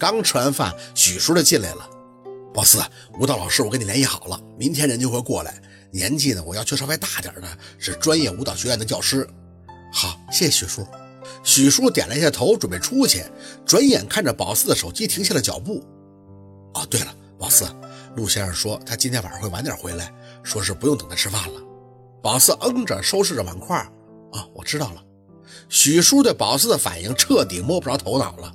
刚吃完饭，许叔就进来了。宝四，舞蹈老师，我跟你联系好了，明天人就会过来。年纪呢，我要求稍微大点的，是专业舞蹈学院的教师。好，谢谢许叔。许叔点了一下头，准备出去，转眼看着宝四的手机，停下了脚步。哦，对了，宝四，陆先生说他今天晚上会晚点回来，说是不用等他吃饭了。宝四嗯着，收拾着碗筷。啊，我知道了。许叔对宝四的反应彻底摸不着头脑了。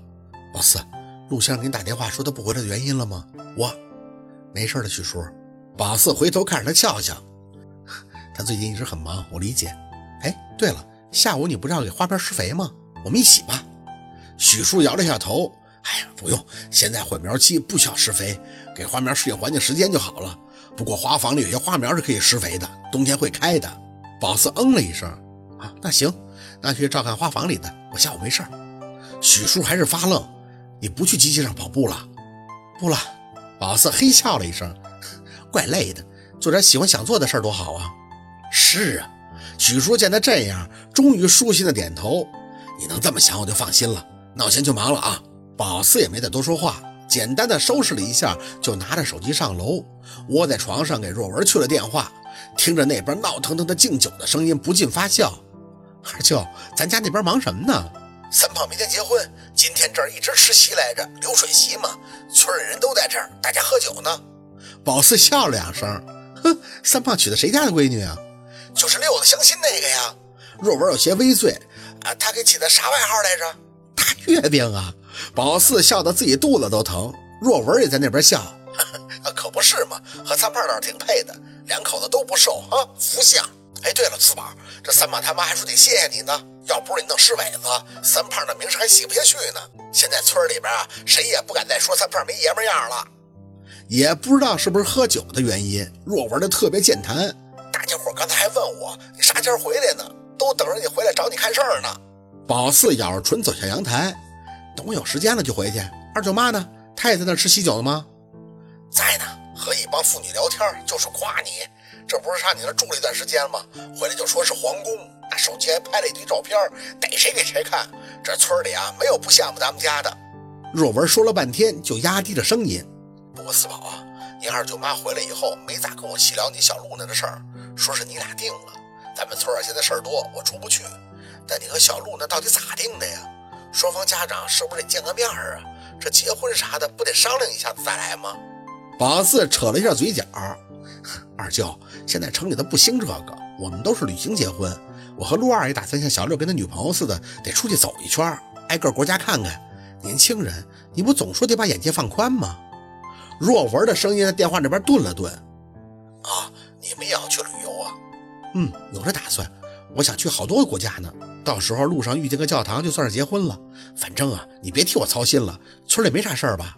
宝四，陆先生给你打电话说他不回来的原因了吗？我，没事的，许叔。宝四回头看着他笑笑，他最近一直很忙，我理解。哎，对了，下午你不是要给花苗施肥吗？我们一起吧。许叔摇了一下头，哎呀，不用，现在混苗期不需要施肥，给花苗适应环境时间就好了。不过花房里有些花苗是可以施肥的，冬天会开的。宝四嗯了一声，啊，那行，那去照看花房里的，我下午没事儿。许叔还是发愣，你不去机器上跑步了？不了。宝四嘿笑了一声。怪累的，做点喜欢想做的事儿多好啊！是啊，许叔见他这样，终于舒心的点头。你能这么想，我就放心了。那我先去忙了啊！宝四也没再多说话，简单的收拾了一下，就拿着手机上楼，窝在床上给若文去了电话，听着那边闹腾腾的敬酒的声音，不禁发笑。二舅，咱家那边忙什么呢？三胖明天结婚，今天这儿一直吃席来着，流水席嘛，村里人都在这儿，大家喝酒呢。宝四笑了两声，哼，三胖娶的谁家的闺女啊？就是六子相亲那个呀。若文有些微醉，啊，他给起的啥外号来着？大月饼啊！宝四笑得自己肚子都疼。若文也在那边笑，可不是嘛，和三胖倒是挺配的，两口子都不瘦啊，福相。哎，对了，四宝，这三胖他妈还说得谢谢你呢，要不是你弄尸尾子，三胖的名声还洗不下去呢。现在村里边啊，谁也不敢再说三胖没爷们样了。也不知道是不是喝酒的原因，若文的特别健谈。大家伙刚才还问我你啥时候回来呢，都等着你回来找你看事儿呢。宝四咬着唇走下阳台，等我有时间了就回去。二舅妈呢？她也在那吃喜酒了吗？在呢，和一帮妇女聊天，就是夸你。这不是上你那住了一段时间吗？回来就说是皇宫，那手机还拍了一堆照片，逮谁给谁看。这村里啊，没有不羡慕咱们家的。若文说了半天，就压低了声音。不过四宝啊，你二舅妈回来以后没咋跟我细聊你小露那的事儿，说是你俩定了。咱们村儿现在事儿多，我出不去。但你和小露那到底咋定的呀？双方家长是不是得见个面啊？这结婚啥的不得商量一下子再来吗？宝四扯了一下嘴角，二舅现在城里头不兴这个，我们都是旅行结婚。我和陆二也打算像小六跟他女朋友似的，得出去走一圈，挨个国家看看。年轻人，你不总说得把眼界放宽吗？若文的声音在电话那边顿了顿，啊，你们也要去旅游啊？嗯，有这打算。我想去好多个国家呢。到时候路上遇见个教堂，就算是结婚了。反正啊，你别替我操心了。村里没啥事儿吧？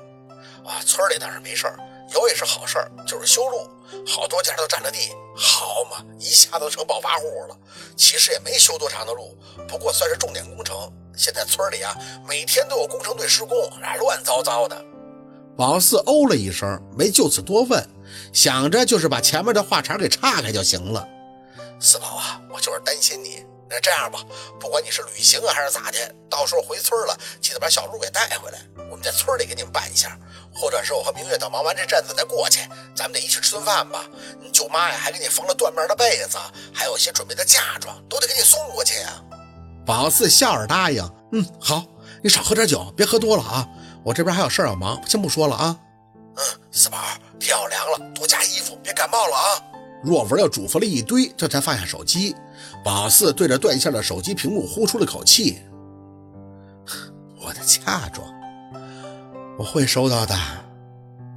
啊，村里倒是没事儿，有也是好事儿，就是修路，好多家都占了地。好嘛，一下子成暴发户了。其实也没修多长的路，不过算是重点工程。现在村里啊，每天都有工程队施工，那乱糟糟的。宝四哦了一声，没就此多问，想着就是把前面的话茬给岔开就行了。四宝啊，我就是担心你。那这样吧，不管你是旅行啊还是咋的，到时候回村了，记得把小鹿给带回来，我们在村里给你们办一下。或者是我和明月等忙完这阵子再过去，咱们得一起吃顿饭吧。你舅妈呀，还给你缝了缎面的被子，还有一些准备的嫁妆，都得给你送过去呀。宝四笑着答应：“嗯，好，你少喝点酒，别喝多了啊。”我这边还有事要忙，先不说了啊。嗯，四宝，天要凉了，多加衣服，别感冒了啊。若文又嘱咐了一堆，这才放下手机。宝四对着断线的手机屏幕呼出了口气：“ 我的嫁妆，我会收到的。”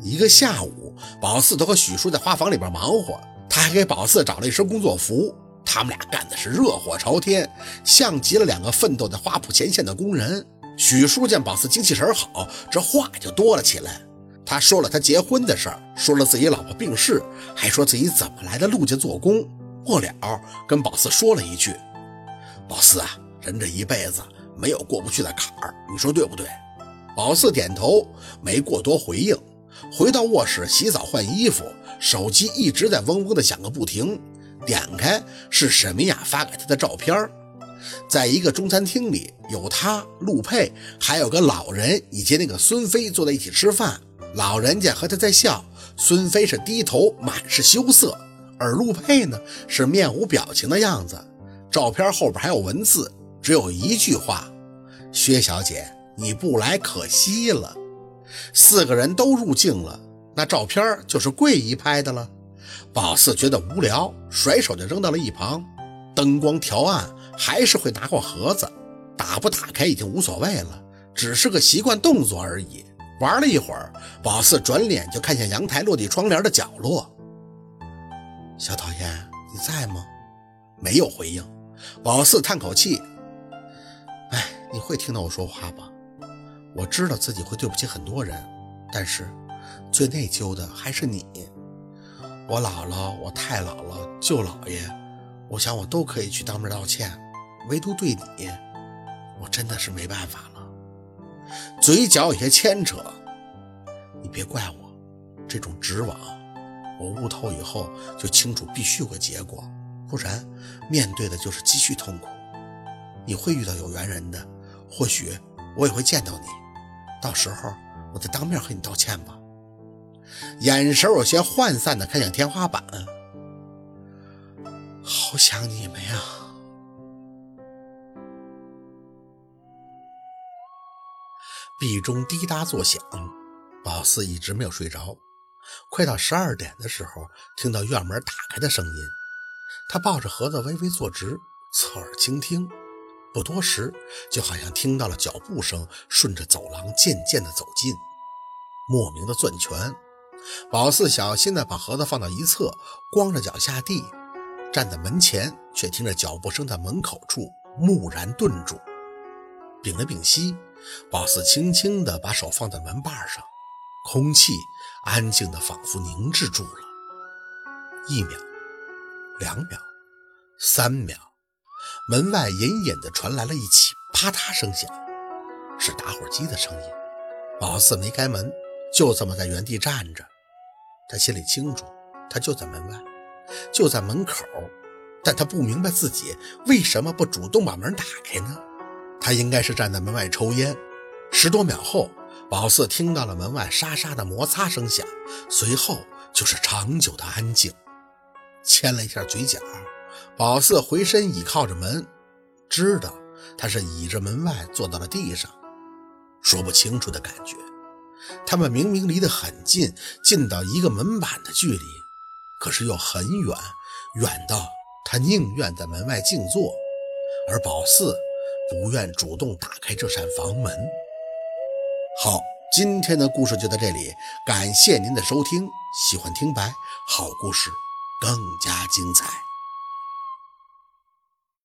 一个下午，宝四都和许叔在花房里边忙活，他还给宝四找了一身工作服。他们俩干的是热火朝天，像极了两个奋斗在花圃前线的工人。许叔见宝四精气神好，这话就多了起来。他说了他结婚的事，说了自己老婆病逝，还说自己怎么来的陆家做工。末了，跟宝四说了一句：“宝四啊，人这一辈子没有过不去的坎儿，你说对不对？”宝四点头，没过多回应。回到卧室洗澡换衣服，手机一直在嗡嗡的响个不停。点开是沈明雅发给他的照片在一个中餐厅里，有他、陆佩，还有个老人以及那个孙飞坐在一起吃饭。老人家和他在笑，孙飞是低头，满是羞涩，而陆佩呢是面无表情的样子。照片后边还有文字，只有一句话：“薛小姐，你不来可惜了。”四个人都入镜了，那照片就是桂姨拍的了。宝四觉得无聊，甩手就扔到了一旁。灯光调暗，还是会拿过盒子，打不打开已经无所谓了，只是个习惯动作而已。玩了一会儿，宝四转脸就看向阳台落地窗帘的角落。小讨厌，你在吗？没有回应。宝四叹口气：“哎，你会听到我说话吧？我知道自己会对不起很多人，但是最内疚的还是你。我姥姥、我太姥姥、舅姥爷，我想我都可以去当面道歉，唯独对你，我真的是没办法了。”嘴角有些牵扯，你别怪我，这种执往，我悟透以后就清楚必须有个结果，不然面对的就是继续痛苦。你会遇到有缘人的，或许我也会见到你，到时候我再当面和你道歉吧。眼神有些涣散的看向天花板，好想你们呀。壁钟滴答作响，宝四一直没有睡着。快到十二点的时候，听到院门打开的声音，他抱着盒子微微坐直，侧耳倾听。不多时，就好像听到了脚步声顺着走廊渐渐的走近，莫名的攥拳。宝四小心的把盒子放到一侧，光着脚下地，站在门前，却听着脚步声在门口处蓦然顿住，屏了屏息。宝四轻轻地把手放在门把上，空气安静的仿佛凝滞住了。一秒，两秒，三秒，门外隐隐的传来了一起啪嗒声响，是打火机的声音。宝四没开门，就这么在原地站着。他心里清楚，他就在门外，就在门口，但他不明白自己为什么不主动把门打开呢？他应该是站在门外抽烟。十多秒后，宝四听到了门外沙沙的摩擦声响，随后就是长久的安静。牵了一下嘴角，宝四回身倚靠着门，知道他是倚着门外坐到了地上。说不清楚的感觉，他们明明离得很近，近到一个门板的距离，可是又很远，远到他宁愿在门外静坐，而宝四。不愿主动打开这扇房门。好，今天的故事就到这里，感谢您的收听。喜欢听白，好故事更加精彩。